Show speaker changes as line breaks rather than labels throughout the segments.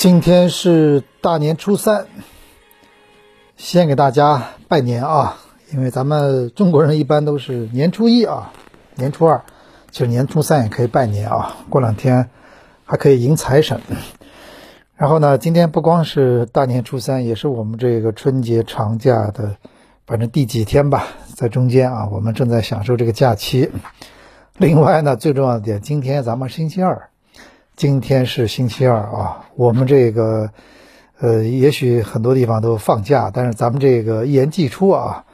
今天是大年初三，先给大家拜年啊！因为咱们中国人一般都是年初一啊，年初二，其实年初三也可以拜年啊。过两天还可以迎财神。然后呢，今天不光是大年初三，也是我们这个春节长假的，反正第几天吧，在中间啊，我们正在享受这个假期。另外呢，最重要的点，今天咱们星期二。今天是星期二啊，我们这个，呃，也许很多地方都放假，但是咱们这个一言既出啊，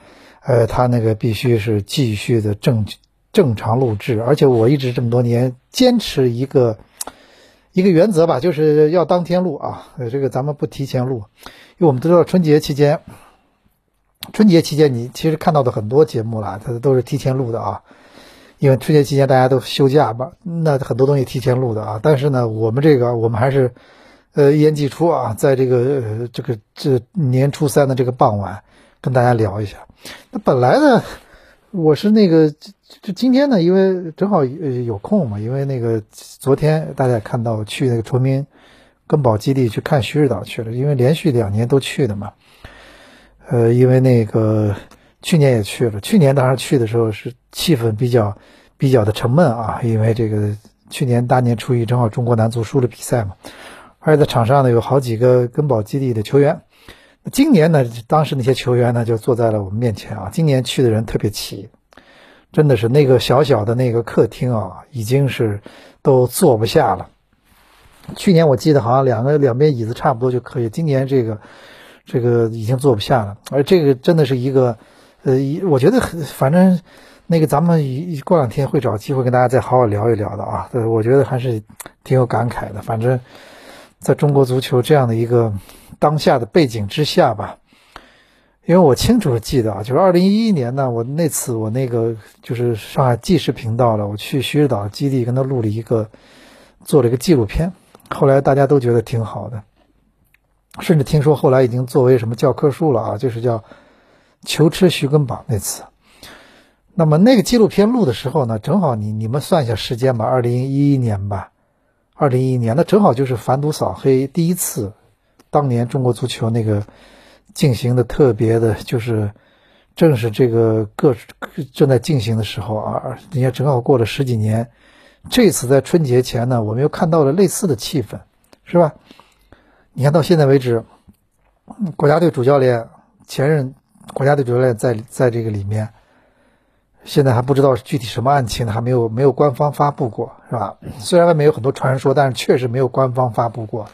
呃，他那个必须是继续的正正常录制，而且我一直这么多年坚持一个一个原则吧，就是要当天录啊，这个咱们不提前录，因为我们都知道春节期间，春节期间你其实看到的很多节目啦，它都是提前录的啊。因为春节期间大家都休假吧，那很多东西提前录的啊。但是呢，我们这个我们还是，呃，一言既出啊，在这个这个这年初三的这个傍晚，跟大家聊一下。那本来呢，我是那个就今天呢，因为正好有空嘛，因为那个昨天大家也看到去那个崇明根宝基地去看徐日岛去了，因为连续两年都去的嘛。呃，因为那个。去年也去了，去年当时去的时候是气氛比较比较的沉闷啊，因为这个去年大年初一正好中国男足输了比赛嘛，而且在场上呢有好几个根宝基地的球员。今年呢，当时那些球员呢就坐在了我们面前啊。今年去的人特别齐，真的是那个小小的那个客厅啊，已经是都坐不下了。去年我记得好像两个两边椅子差不多就可以，今年这个这个已经坐不下了，而这个真的是一个。呃，我觉得很反正那个咱们过两天会找机会跟大家再好好聊一聊的啊。对，我觉得还是挺有感慨的。反正在中国足球这样的一个当下的背景之下吧，因为我清楚的记得啊，就是二零一一年呢，我那次我那个就是上海纪实频道了，我去徐日岛基地跟他录了一个做了一个纪录片，后来大家都觉得挺好的，甚至听说后来已经作为什么教科书了啊，就是叫。求吃徐根宝那次，那么那个纪录片录的时候呢，正好你你们算一下时间吧，二零一一年吧，二零一一年那正好就是反赌扫黑第一次，当年中国足球那个进行的特别的，就是正是这个各正在进行的时候啊，人家正好过了十几年，这次在春节前呢，我们又看到了类似的气氛，是吧？你看到现在为止，国家队主教练前任。国家队主教练在在这个里面，现在还不知道具体什么案情，还没有没有官方发布过，是吧？虽然外面有很多传说，但是确实没有官方发布过。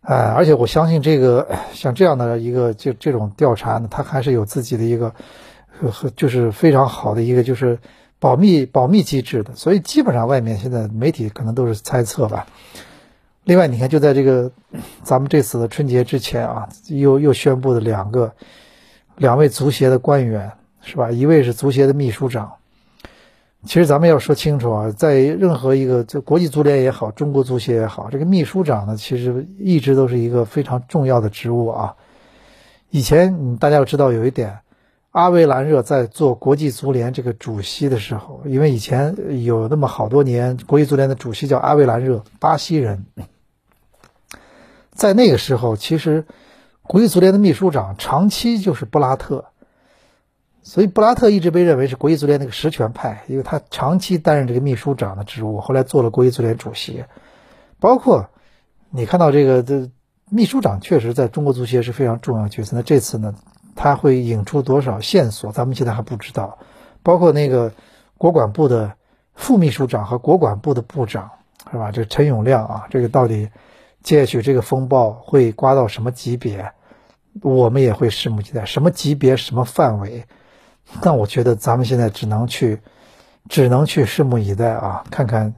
哎，而且我相信这个像这样的一个就这种调查呢，它还是有自己的一个和就是非常好的一个就是保密保密机制的，所以基本上外面现在媒体可能都是猜测吧。另外，你看就在这个咱们这次的春节之前啊，又又宣布的两个。两位足协的官员是吧？一位是足协的秘书长。其实咱们要说清楚啊，在任何一个就国际足联也好，中国足协也好，这个秘书长呢，其实一直都是一个非常重要的职务啊。以前大家要知道有一点，阿维兰热在做国际足联这个主席的时候，因为以前有那么好多年，国际足联的主席叫阿维兰热，巴西人，在那个时候其实。国际足联的秘书长长期就是布拉特，所以布拉特一直被认为是国际足联那个实权派，因为他长期担任这个秘书长的职务，后来做了国际足联主席。包括你看到这个这秘书长确实在中国足协是非常重要角色。那这次呢，他会引出多少线索，咱们现在还不知道。包括那个国管部的副秘书长和国管部的部长，是吧？这陈永亮啊，这个到底？接下去这个风暴会刮到什么级别，我们也会拭目以待。什么级别、什么范围？但我觉得咱们现在只能去，只能去拭目以待啊，看看。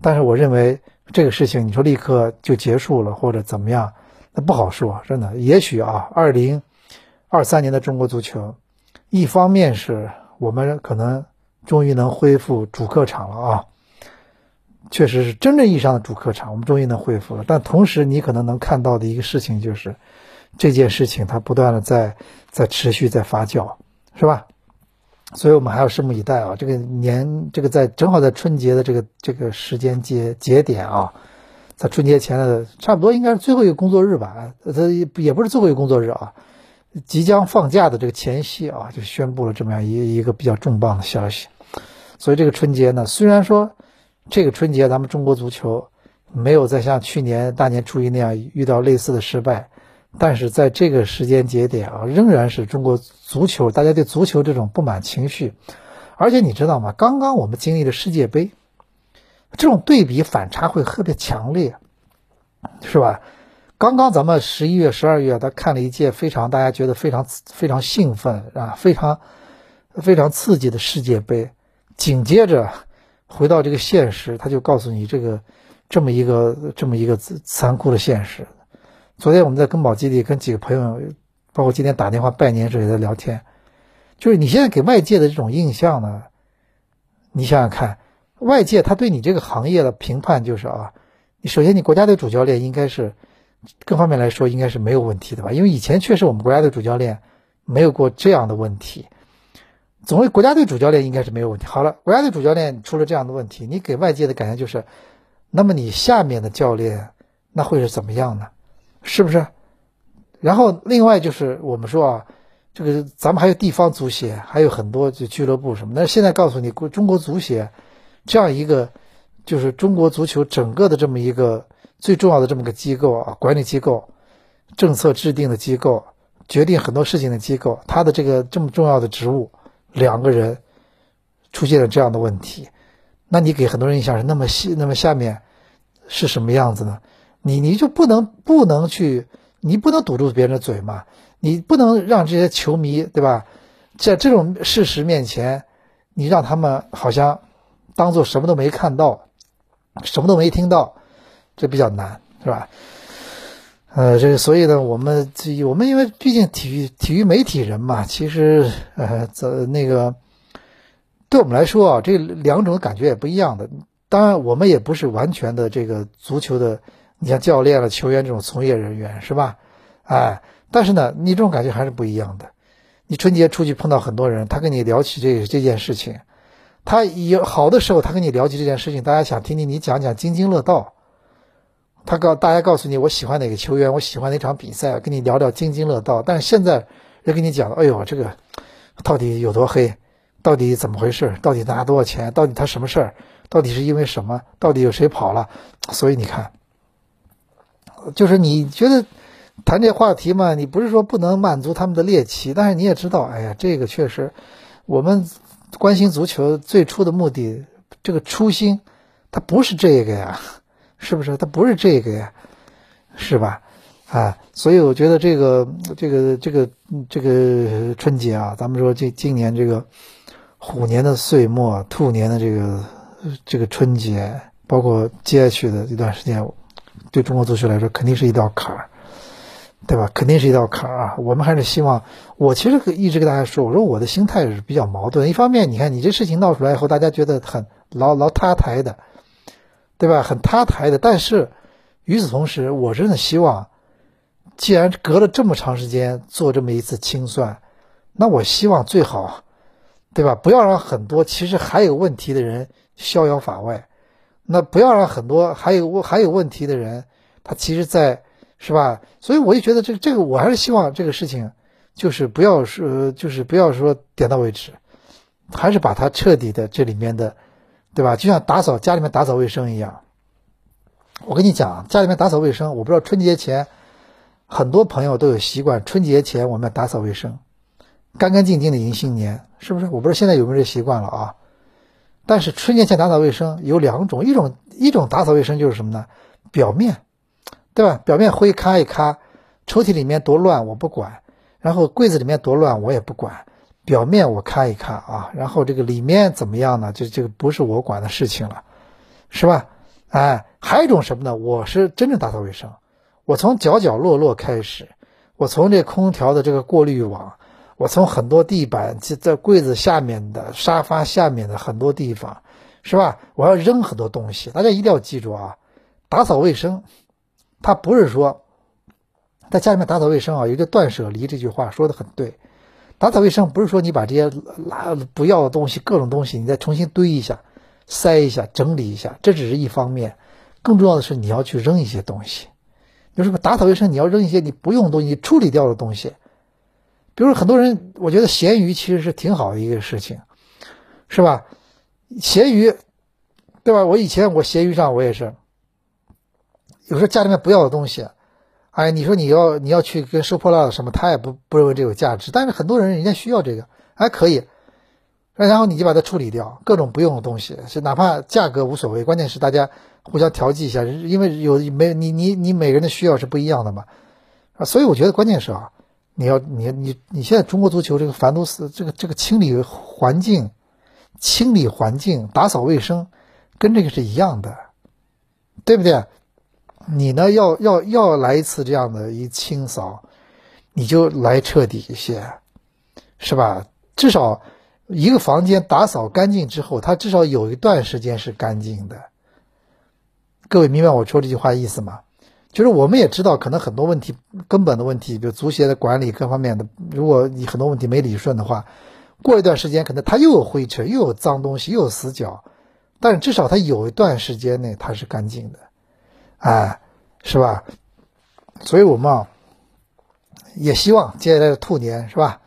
但是我认为这个事情，你说立刻就结束了或者怎么样，那不好说。真的，也许啊，二零二三年的中国足球，一方面是我们可能终于能恢复主客场了啊。确实是真正意义上的主客场，我们终于能恢复了。但同时，你可能能看到的一个事情就是，这件事情它不断的在在持续在发酵，是吧？所以我们还要拭目以待啊！这个年，这个在正好在春节的这个这个时间节节点啊，在春节前的差不多应该是最后一个工作日吧，它也不是最后一个工作日啊，即将放假的这个前夕啊，就宣布了这么样一一个比较重磅的消息。所以这个春节呢，虽然说这个春节咱们中国足球没有再像去年大年初一那样遇到类似的失败，但是在这个时间节点啊，仍然是中国足球大家对足球这种不满情绪。而且你知道吗？刚刚我们经历了世界杯。这种对比反差会特别强烈，是吧？刚刚咱们十一月、十二月，他看了一届非常大家觉得非常非常兴奋啊，非常非常刺激的世界杯。紧接着回到这个现实，他就告诉你这个这么一个这么一个残酷的现实。昨天我们在根宝基地跟几个朋友，包括今天打电话拜年之类的聊天，就是你现在给外界的这种印象呢，你想想看。外界他对你这个行业的评判就是啊，你首先你国家队主教练应该是各方面来说应该是没有问题的吧？因为以前确实我们国家队主教练没有过这样的问题，总为国家队主教练应该是没有问题。好了，国家队主教练出了这样的问题，你给外界的感觉就是，那么你下面的教练那会是怎么样呢？是不是？然后另外就是我们说啊，这个咱们还有地方足协，还有很多就俱乐部什么，但是现在告诉你，中国足协。这样一个，就是中国足球整个的这么一个最重要的这么个机构啊，管理机构、政策制定的机构、决定很多事情的机构，他的这个这么重要的职务，两个人出现了这样的问题，那你给很多人印象是那么细，那么下面是什么样子呢？你你就不能不能去，你不能堵住别人的嘴嘛？你不能让这些球迷对吧，在这种事实面前，你让他们好像。当做什么都没看到，什么都没听到，这比较难，是吧？呃，这个所以呢，我们这我们因为毕竟体育体育媒体人嘛，其实呃，这那个对我们来说啊，这两种感觉也不一样的。当然，我们也不是完全的这个足球的，你像教练了、球员这种从业人员，是吧？哎，但是呢，你这种感觉还是不一样的。你春节出去碰到很多人，他跟你聊起这这件事情。他有好的时候，他跟你聊起这件事情，大家想听听你讲讲津津乐道。他告大家告诉你，我喜欢哪个球员，我喜欢哪场比赛，跟你聊聊津津乐道。但是现在人跟你讲，哎呦，这个到底有多黑？到底怎么回事？到底拿多少钱？到底他什么事儿？到底是因为什么？到底有谁跑了？所以你看，就是你觉得谈这话题嘛，你不是说不能满足他们的猎奇，但是你也知道，哎呀，这个确实我们。关心足球最初的目的，这个初心，它不是这个呀，是不是？它不是这个呀，是吧？啊，所以我觉得这个这个这个这个春节啊，咱们说这今年这个虎年的岁末，兔年的这个这个春节，包括接下去的一段时间，对中国足球来说，肯定是一道坎儿。对吧？肯定是一道坎儿啊！我们还是希望，我其实一直跟大家说，我说我的心态是比较矛盾。一方面，你看你这事情闹出来以后，大家觉得很老老塌台的，对吧？很塌台的。但是与此同时，我真的希望，既然隔了这么长时间做这么一次清算，那我希望最好，对吧？不要让很多其实还有问题的人逍遥法外，那不要让很多还有还有问题的人，他其实，在。是吧？所以我就觉得这这个，我还是希望这个事情，就是不要说，就是不要说点到为止，还是把它彻底的这里面的，对吧？就像打扫家里面打扫卫生一样。我跟你讲，家里面打扫卫生，我不知道春节前很多朋友都有习惯，春节前我们要打扫卫生，干干净净的迎新年，是不是？我不知道现在有没有这习惯了啊？但是春节前打扫卫生有两种，一种一种打扫卫生就是什么呢？表面。对吧？表面灰擦一擦，抽屉里面多乱我不管，然后柜子里面多乱我也不管，表面我看一看啊，然后这个里面怎么样呢？就这个不是我管的事情了，是吧？哎，还有一种什么呢？我是真正打扫卫生，我从角角落落开始，我从这空调的这个过滤网，我从很多地板在柜子下面的沙发下面的很多地方，是吧？我要扔很多东西，大家一定要记住啊，打扫卫生。它不是说在家里面打扫卫生啊，有一个断舍离这句话说的很对。打扫卫生不是说你把这些拉不要的东西、各种东西，你再重新堆一下、塞一下、整理一下，这只是一方面。更重要的是你要去扔一些东西。就是打扫卫生，你要扔一些你不用的东西，处理掉的东西。比如很多人，我觉得咸鱼其实是挺好的一个事情，是吧？咸鱼，对吧？我以前我闲鱼上我也是，有时候家里面不要的东西，哎，你说你要你要去跟收破烂的什么，他也不不认为这有价值。但是很多人人家需要这个，还可以，然后你就把它处理掉，各种不用的东西，是哪怕价格无所谓，关键是大家。互相调剂一下，因为有没你你你每个人的需要是不一样的嘛，所以我觉得关键是啊，你要你你你现在中国足球这个凡都斯这个这个清理环境、清理环境、打扫卫生，跟这个是一样的，对不对？你呢要要要来一次这样的一清扫，你就来彻底一些，是吧？至少一个房间打扫干净之后，它至少有一段时间是干净的。各位明白我说这句话意思吗？就是我们也知道，可能很多问题根本的问题，比如足协的管理各方面的，如果你很多问题没理顺的话，过一段时间可能它又有灰尘，又有脏东西，又有死角，但是至少它有一段时间内它是干净的，哎，是吧？所以我们啊，也希望接下来的兔年是吧？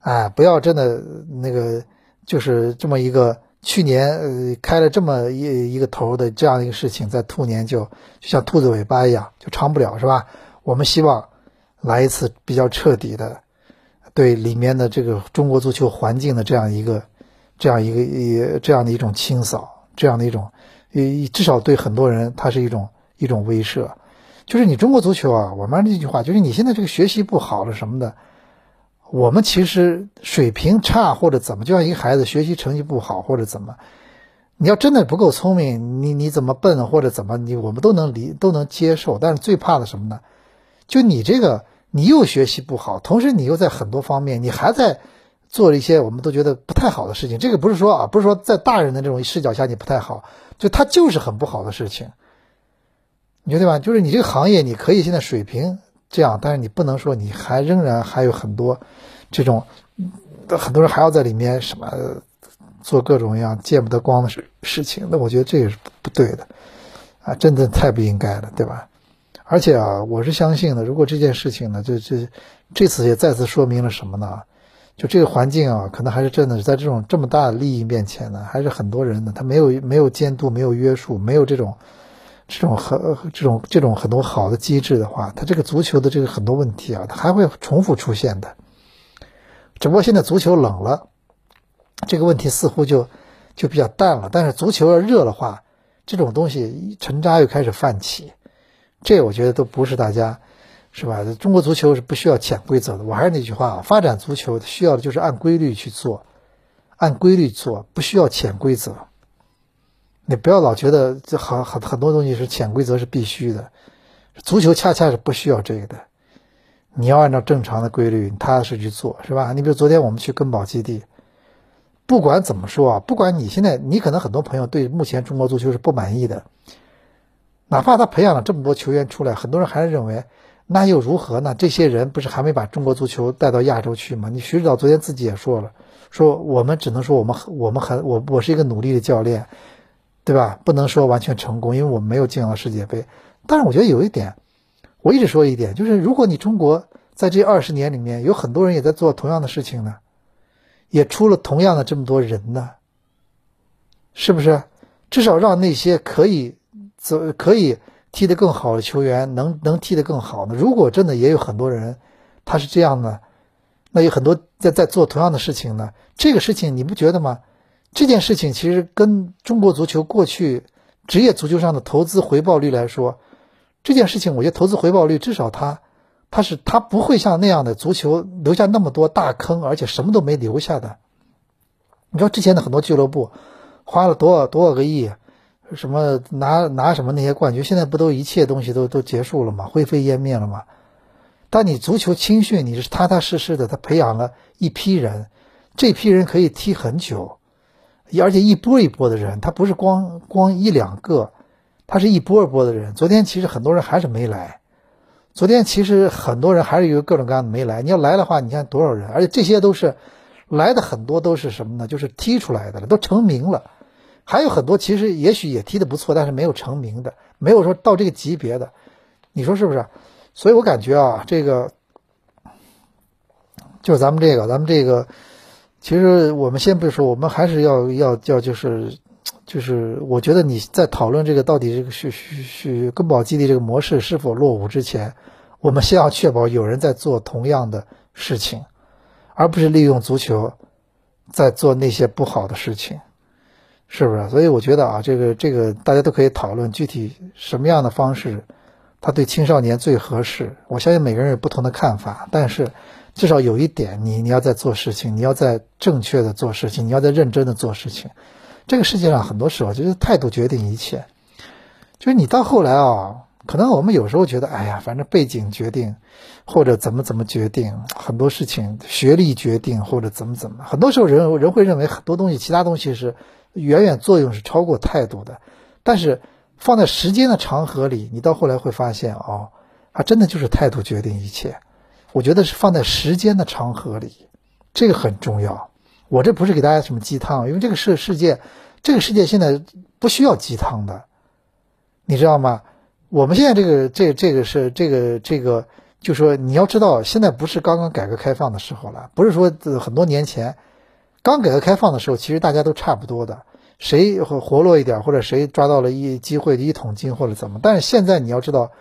哎，不要真的那个，就是这么一个。去年呃开了这么一一个头的这样一个事情，在兔年就就像兔子尾巴一样，就长不了是吧？我们希望来一次比较彻底的，对里面的这个中国足球环境的这样一个这样一个一这样的一种清扫，这样的一种，至少对很多人它是一种一种威慑。就是你中国足球啊，我们这句话就是你现在这个学习不好了什么的。我们其实水平差或者怎么，就像一个孩子学习成绩不好或者怎么，你要真的不够聪明，你你怎么笨或者怎么，你我们都能理都能接受。但是最怕的什么呢？就你这个，你又学习不好，同时你又在很多方面，你还在做一些我们都觉得不太好的事情。这个不是说啊，不是说在大人的这种视角下你不太好，就他就是很不好的事情，你觉得吧？就是你这个行业，你可以现在水平。这样，但是你不能说你还仍然还有很多这种很多人还要在里面什么做各种各样见不得光的事事情，那我觉得这也是不对的啊，真的太不应该了，对吧？而且啊，我是相信的，如果这件事情呢，这这这次也再次说明了什么呢？就这个环境啊，可能还是真的是在这种这么大的利益面前呢，还是很多人呢，他没有没有监督，没有约束，没有这种。这种很这种这种很多好的机制的话，它这个足球的这个很多问题啊，它还会重复出现的。只不过现在足球冷了，这个问题似乎就就比较淡了。但是足球要热的话，这种东西沉渣又开始泛起。这我觉得都不是大家是吧？中国足球是不需要潜规则的。我还是那句话啊，发展足球需要的就是按规律去做，按规律做，不需要潜规则。你不要老觉得这很很很多东西是潜规则是必须的，足球恰恰是不需要这个的。你要按照正常的规律，踏实去做，是吧？你比如昨天我们去根宝基地，不管怎么说啊，不管你现在，你可能很多朋友对目前中国足球是不满意的，哪怕他培养了这么多球员出来，很多人还是认为那又如何呢？这些人不是还没把中国足球带到亚洲去吗？你徐指导昨天自己也说了，说我们只能说我们我们很我我是一个努力的教练。对吧？不能说完全成功，因为我们没有进到世界杯。但是我觉得有一点，我一直说一点，就是如果你中国在这二十年里面有很多人也在做同样的事情呢，也出了同样的这么多人呢，是不是？至少让那些可以走、可以踢得更好的球员能能踢得更好呢？如果真的也有很多人他是这样的，那有很多在在做同样的事情呢？这个事情你不觉得吗？这件事情其实跟中国足球过去职业足球上的投资回报率来说，这件事情我觉得投资回报率至少它，它是它不会像那样的足球留下那么多大坑，而且什么都没留下的。你说之前的很多俱乐部花了多少多少个亿，什么拿拿什么那些冠军，现在不都一切东西都都结束了吗？灰飞烟灭了吗？但你足球青训，你是踏踏实实的，他培养了一批人，这批人可以踢很久。而且一波一波的人，他不是光光一两个，他是一波一波的人。昨天其实很多人还是没来，昨天其实很多人还是有各种各样的没来。你要来的话，你看多少人？而且这些都是来的很多都是什么呢？就是踢出来的了，都成名了。还有很多其实也许也踢得不错，但是没有成名的，没有说到这个级别的，你说是不是？所以我感觉啊，这个就是咱们这个，咱们这个，其实我们先不说，我们还是要要要就是。就是，我觉得你在讨论这个到底这个是是是根宝基地这个模式是否落伍之前，我们先要确保有人在做同样的事情，而不是利用足球在做那些不好的事情，是不是？所以我觉得啊，这个这个大家都可以讨论具体什么样的方式，他对青少年最合适。我相信每个人有不同的看法，但是至少有一点，你你要在做事情，你要在正确的做事情，你要在认真的做事情。这个世界上很多时候就是态度决定一切，就是你到后来啊，可能我们有时候觉得，哎呀，反正背景决定，或者怎么怎么决定很多事情，学历决定或者怎么怎么，很多时候人人会认为很多东西，其他东西是远远作用是超过态度的，但是放在时间的长河里，你到后来会发现哦，它真的就是态度决定一切。我觉得是放在时间的长河里，这个很重要。我这不是给大家什么鸡汤，因为这个世世界，这个世界现在不需要鸡汤的，你知道吗？我们现在这个这这个是这个这个，就说你要知道，现在不是刚刚改革开放的时候了，不是说很多年前刚改革开放的时候，其实大家都差不多的，谁活络一点，或者谁抓到了一机会一桶金或者怎么，但是现在你要知道，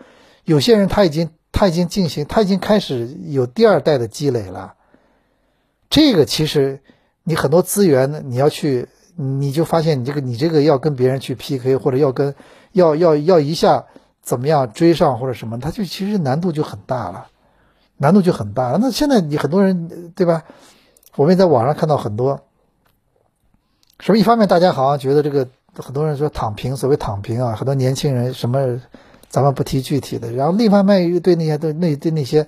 有些人他已经他已经进行他已经开始有第二代的积累了，这个其实。你很多资源呢，你要去，你就发现你这个你这个要跟别人去 PK，或者要跟要要要一下怎么样追上或者什么，它就其实难度就很大了，难度就很大。那现在你很多人对吧？我们也在网上看到很多，是不是？一方面大家好像觉得这个很多人说躺平，所谓躺平啊，很多年轻人什么，咱们不提具体的。然后另一方面又对那些对那对那些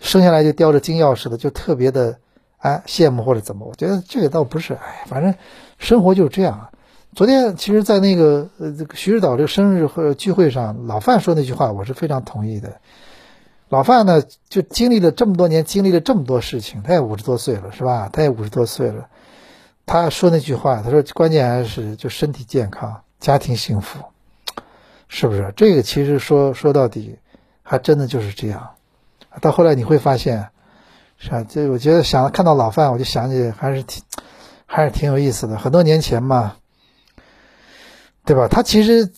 生下来就叼着金钥匙的，就特别的。哎，羡慕或者怎么？我觉得这个倒不是，哎，反正生活就是这样。昨天其实，在那个呃这个徐指导这个生日和聚会上，老范说那句话，我是非常同意的。老范呢，就经历了这么多年，经历了这么多事情，他也五十多岁了，是吧？他也五十多岁了。他说那句话，他说关键还是就身体健康，家庭幸福，是不是？这个其实说说到底，还真的就是这样。到后来你会发现。是啊，这我觉得想看到老范，我就想起还是挺，还是挺有意思的。很多年前嘛，对吧？他其实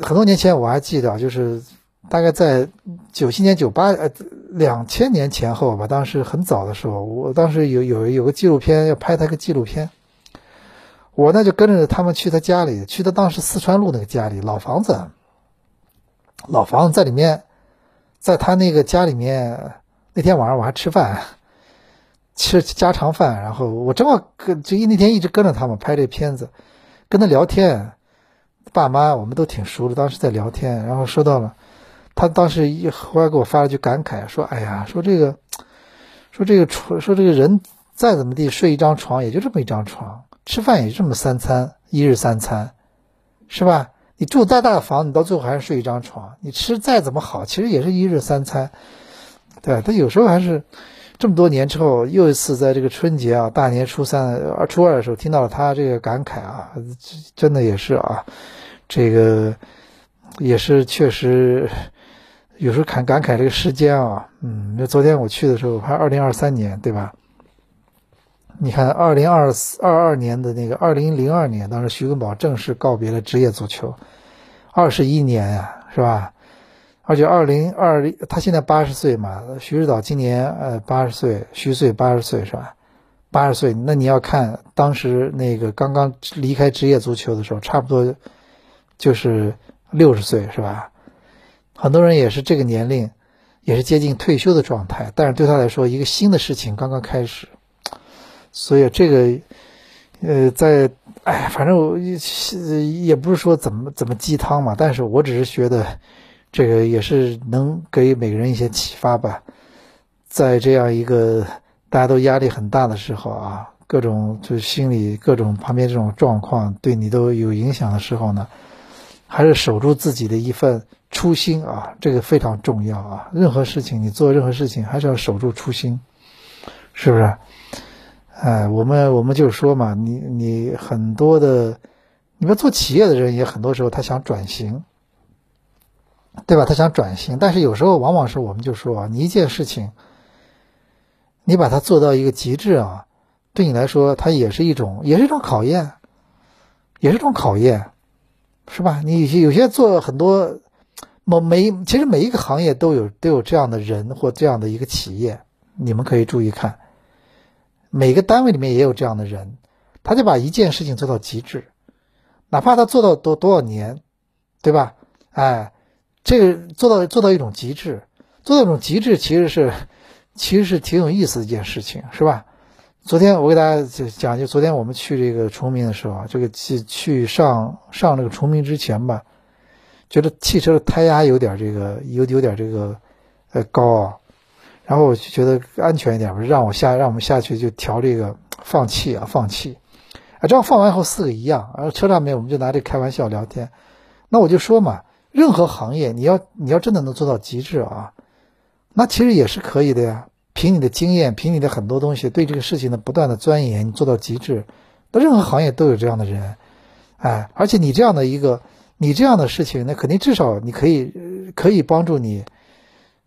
很多年前我还记得，就是大概在九七年、九八呃两千年前后吧。当时很早的时候，我当时有有有个纪录片要拍他个纪录片，我呢就跟着他们去他家里，去他当时四川路那个家里老房子，老房子在里面，在他那个家里面，那天晚上我还吃饭。吃家常饭，然后我正好跟就一那天一直跟着他嘛拍这片子，跟他聊天，爸妈我们都挺熟的，当时在聊天，然后说到了，他当时一忽然给我发了句感慨，说：“哎呀，说这个，说这个床，说这个人再怎么地睡一张床也就这么一张床，吃饭也就这么三餐，一日三餐，是吧？你住再大的房，你到最后还是睡一张床，你吃再怎么好，其实也是一日三餐，对他有时候还是。”这么多年之后，又一次在这个春节啊，大年初三、初二的时候，听到了他这个感慨啊，真的也是啊，这个也是确实有时候感感慨这个时间啊，嗯，那昨天我去的时候，还二零二三年对吧？你看二零二四二二年的那个二零零二年，当时徐根宝正式告别了职业足球，二十一年呀，是吧？而且二零二零，他现在八十岁嘛，徐指导今年呃八十岁，虚岁八十岁是吧？八十岁，那你要看当时那个刚刚离开职业足球的时候，差不多就是六十岁是吧？很多人也是这个年龄，也是接近退休的状态，但是对他来说，一个新的事情刚刚开始，所以这个呃，在哎，反正我也不是说怎么怎么鸡汤嘛，但是我只是觉得。这个也是能给每个人一些启发吧，在这样一个大家都压力很大的时候啊，各种就心里各种旁边这种状况对你都有影响的时候呢，还是守住自己的一份初心啊，这个非常重要啊。任何事情你做任何事情还是要守住初心，是不是？哎，我们我们就说嘛，你你很多的。你说做企业的人也很多时候他想转型，对吧？他想转型，但是有时候往往是我们就说啊，你一件事情，你把它做到一个极致啊，对你来说，它也是一种，也是一种考验，也是一种考验，是吧？你有些有些做很多，某每其实每一个行业都有都有这样的人或这样的一个企业，你们可以注意看，每个单位里面也有这样的人，他就把一件事情做到极致，哪怕他做到多多少年，对吧？哎。这个做到做到一种极致，做到一种极致，其实是 其实是挺有意思的一件事情，是吧？昨天我给大家讲，就昨天我们去这个崇明的时候啊，这个去去上上这个崇明之前吧，觉得汽车的胎压有点这个有有点这个呃高啊，然后我就觉得安全一点，让我下让我们下去就调这个 放气啊放气，啊这样放完以后四个一样，然后车上面我们就拿这开玩笑聊天，那我就说嘛。任何行业，你要你要真的能做到极致啊，那其实也是可以的呀。凭你的经验，凭你的很多东西，对这个事情的不断的钻研，你做到极致，那任何行业都有这样的人，哎，而且你这样的一个，你这样的事情，那肯定至少你可以可以帮助你，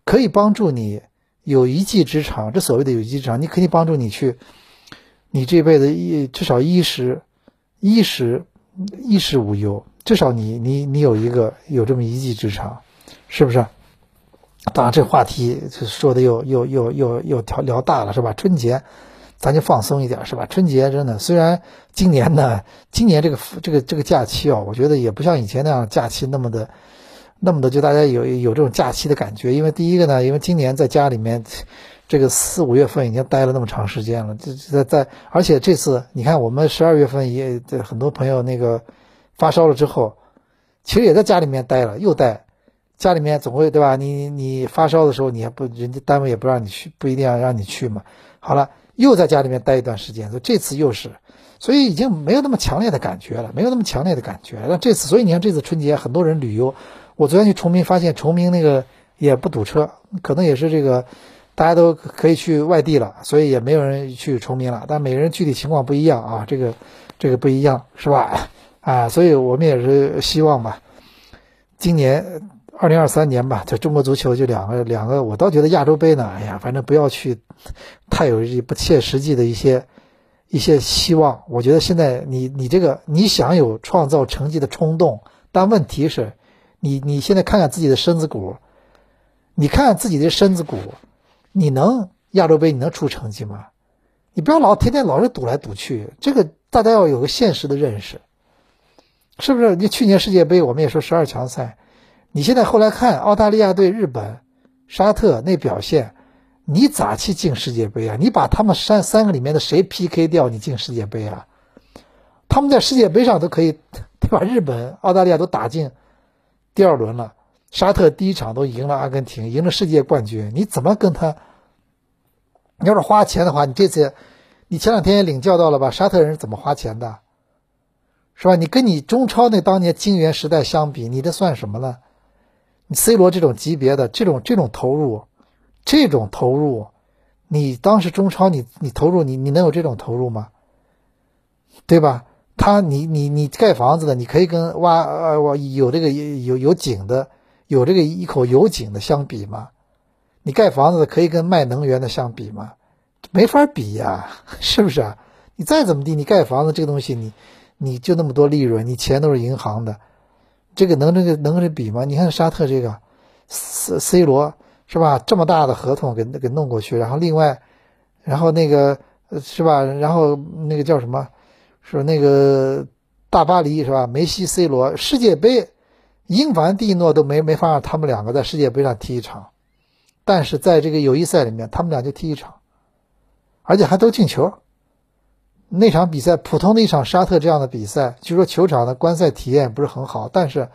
可以帮助你有一技之长。这所谓的有一技之长，你可以帮助你去，你这辈子一至少衣食衣食衣食无忧。至少你你你有一个有这么一技之长，是不是？当然这话题说的又又又又又聊聊大了，是吧？春节咱就放松一点，是吧？春节真的虽然今年呢，今年这个这个这个假期啊，我觉得也不像以前那样假期那么的那么的，就大家有有这种假期的感觉。因为第一个呢，因为今年在家里面，这个四五月份已经待了那么长时间了，这在在，而且这次你看我们十二月份也很多朋友那个。发烧了之后，其实也在家里面待了，又待，家里面总会对吧？你你发烧的时候，你还不人家单位也不让你去，不一定要让你去嘛。好了，又在家里面待一段时间，所以这次又是，所以已经没有那么强烈的感觉了，没有那么强烈的感觉。那这次，所以你看这次春节很多人旅游，我昨天去崇明发现崇明那个也不堵车，可能也是这个大家都可以去外地了，所以也没有人去崇明了。但每个人具体情况不一样啊，这个这个不一样是吧？啊，所以我们也是希望吧，今年二零二三年吧，在中国足球就两个两个，我倒觉得亚洲杯呢，哎呀，反正不要去太有不切实际的一些一些希望。我觉得现在你你这个你想有创造成绩的冲动，但问题是，你你现在看看自己的身子骨，你看看自己的身子骨，你能亚洲杯你能出成绩吗？你不要老天天老是赌来赌去，这个大家要有个现实的认识。是不是？你去年世界杯我们也说十二强赛，你现在后来看澳大利亚对日本、沙特那表现，你咋去进世界杯啊？你把他们三三个里面的谁 PK 掉，你进世界杯啊？他们在世界杯上都可以，对吧？日本、澳大利亚都打进第二轮了，沙特第一场都赢了阿根廷，赢了世界冠军，你怎么跟他？你要是花钱的话，你这次，你前两天也领教到了吧？沙特人是怎么花钱的？是吧？你跟你中超那当年金元时代相比，你这算什么呢？你 C 罗这种级别的这种这种投入，这种投入，你当时中超你你投入你你能有这种投入吗？对吧？他你你你盖房子的，你可以跟挖呃我有这个有有井的有这个一口有井的相比吗？你盖房子的可以跟卖能源的相比吗？没法比呀，是不是啊？你再怎么地，你盖房子这个东西你。你就那么多利润，你钱都是银行的，这个能这个能这比吗？你看沙特这个，C C 罗是吧？这么大的合同给给弄过去，然后另外，然后那个是吧？然后那个叫什么？说那个大巴黎是吧？梅西、C 罗世界杯，英凡蒂诺都没没法让他们两个在世界杯上踢一场，但是在这个友谊赛里面，他们俩就踢一场，而且还都进球。那场比赛，普通的一场沙特这样的比赛，据说球场的观赛体验不是很好，但是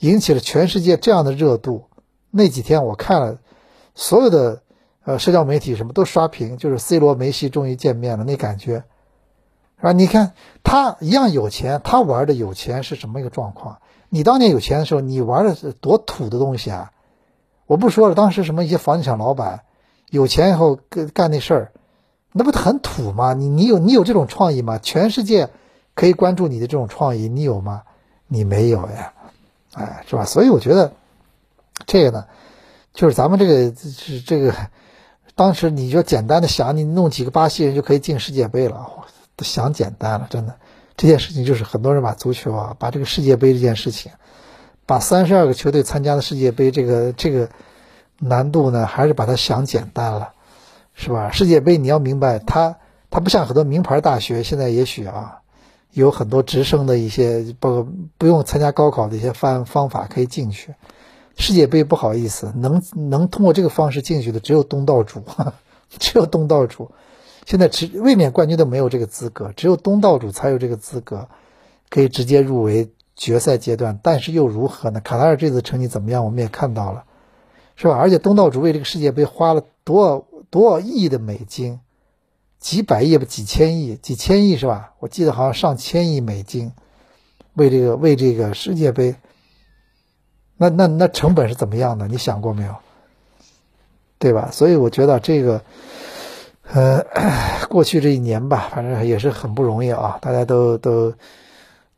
引起了全世界这样的热度。那几天我看了所有的呃社交媒体，什么都刷屏，就是 C 罗、梅西终于见面了，那感觉是吧？你看他一样有钱，他玩的有钱是什么一个状况？你当年有钱的时候，你玩的是多土的东西啊！我不说了，当时什么一些房地产老板有钱以后干干那事儿。那不很土吗？你你有你有这种创意吗？全世界可以关注你的这种创意，你有吗？你没有呀，哎，是吧？所以我觉得这个呢，就是咱们这个是这个，当时你就简单的想，你弄几个巴西人就可以进世界杯了，都想简单了，真的。这件事情就是很多人把足球啊，把这个世界杯这件事情，把三十二个球队参加的世界杯这个这个难度呢，还是把它想简单了，是吧？世界杯你要明白，它它不像很多名牌大学，现在也许啊有很多直升的一些不不用参加高考的一些方方法可以进去。世界杯不好意思，能能通过这个方式进去的只有东道主，只有东道主。现在只卫冕冠军都没有这个资格，只有东道主才有这个资格，可以直接入围决赛阶段。但是又如何呢？卡塔尔这次成绩怎么样？我们也看到了，是吧？而且东道主为这个世界杯花了多少多少亿的美金，几百亿不，几千亿，几千亿是吧？我记得好像上千亿美金，为这个为这个世界杯，那那那成本是怎么样的？你想过没有？对吧？所以我觉得这个。呃，过去这一年吧，反正也是很不容易啊，大家都都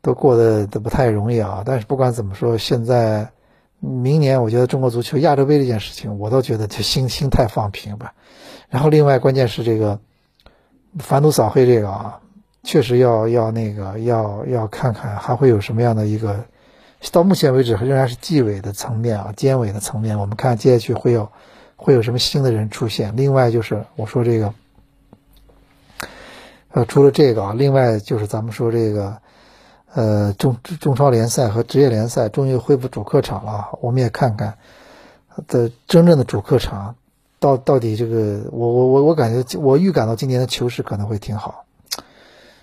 都过得都不太容易啊。但是不管怎么说，现在明年我觉得中国足球亚洲杯这件事情，我都觉得就心心态放平吧。然后另外关键是这个反赌扫黑这个啊，确实要要那个要要看看还会有什么样的一个，到目前为止仍然是纪委的层面啊，监委的层面，我们看接下去会有会有什么新的人出现。另外就是我说这个。呃，除了这个啊，另外就是咱们说这个，呃，中中超联赛和职业联赛终于恢复主客场了，我们也看看的真正的主客场，到到底这个，我我我我感觉我预感到今年的球市可能会挺好。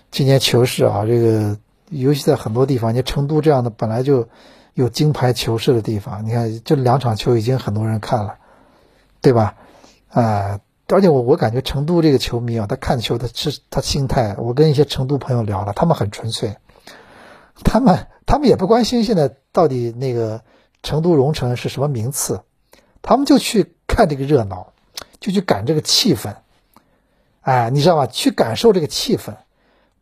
今年球市啊，这个尤其在很多地方，你成都这样的本来就有金牌球市的地方，你看这两场球已经很多人看了，对吧？啊。而且我我感觉成都这个球迷啊，他看球他是他心态，我跟一些成都朋友聊了，他们很纯粹，他们他们也不关心现在到底那个成都蓉城是什么名次，他们就去看这个热闹，就去感这个气氛，哎，你知道吗？去感受这个气氛，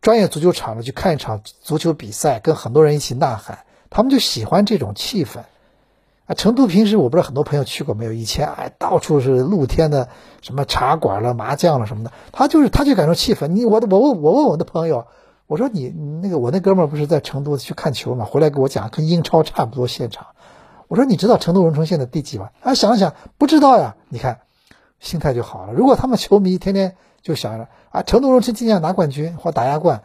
专业足球场呢去看一场足球比赛，跟很多人一起呐喊，他们就喜欢这种气氛。啊，成都平时我不知道很多朋友去过没有？以前哎，到处是露天的什么茶馆了、麻将了什么的，他就是他就感受气氛。你我我问我问我的朋友，我说你那个我那哥们儿不是在成都去看球嘛？回来给我讲跟英超差不多现场。我说你知道成都蓉城现在第几吗？啊，想了想不知道呀。你看心态就好了。如果他们球迷天天就想着啊，成都蓉城今年拿冠军或打亚冠，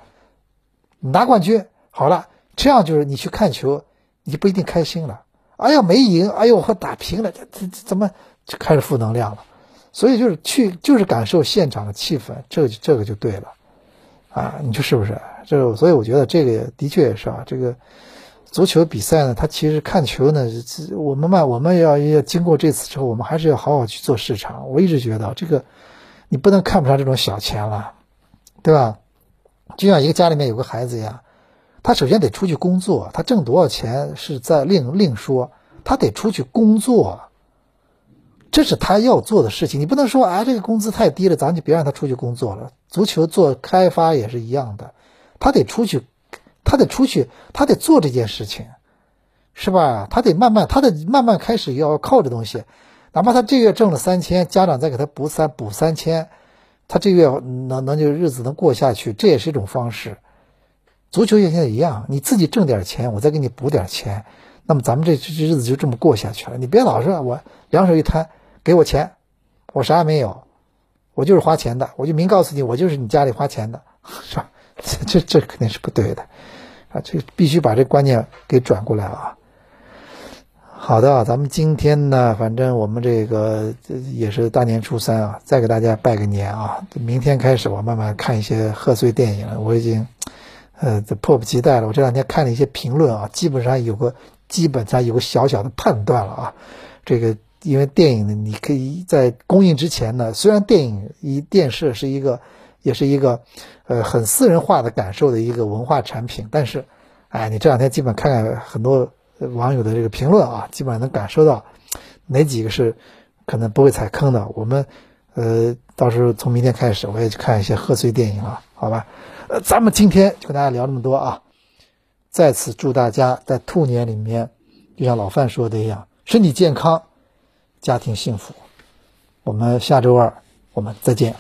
拿冠军好了，这样就是你去看球，你就不一定开心了。哎呀，没赢！哎呦，我打平了，这这怎么就开始负能量了？所以就是去，就是感受现场的气氛，这个这个就对了，啊，你说是不是？这所以我觉得这个的确也是啊。这个足球比赛呢，它其实看球呢，我们嘛，我们要要经过这次之后，我们还是要好好去做市场。我一直觉得这个，你不能看不上这种小钱了，对吧？就像一个家里面有个孩子一样。他首先得出去工作，他挣多少钱是在另另说，他得出去工作，这是他要做的事情。你不能说啊，这个工资太低了，咱就别让他出去工作了。足球做开发也是一样的，他得出去，他得出去，他得做这件事情，是吧？他得慢慢，他得慢慢开始要靠这东西，哪怕他这月挣了三千，家长再给他补三补三千，他这个月能能就日子能过下去，这也是一种方式。足球也现在一样，你自己挣点钱，我再给你补点钱，那么咱们这这日子就这么过下去了。你别老是我两手一摊，给我钱，我啥也没有，我就是花钱的，我就明告诉你，我就是你家里花钱的，是吧？这这这肯定是不对的，啊，这必须把这观念给转过来啊。好的，啊咱们今天呢，反正我们这个也是大年初三啊，再给大家拜个年啊。明天开始我慢慢看一些贺岁电影了，我已经。呃，这迫不及待了。我这两天看了一些评论啊，基本上有个基本上有个小小的判断了啊。这个因为电影呢，你可以在公映之前呢，虽然电影一电视是一个也是一个呃很私人化的感受的一个文化产品，但是哎，你这两天基本看看很多网友的这个评论啊，基本上能感受到哪几个是可能不会踩坑的。我们呃到时候从明天开始，我也去看一些贺岁电影了，好吧？咱们今天就跟大家聊这么多啊！再次祝大家在兔年里面，就像老范说的一样，身体健康，家庭幸福。我们下周二，我们再见。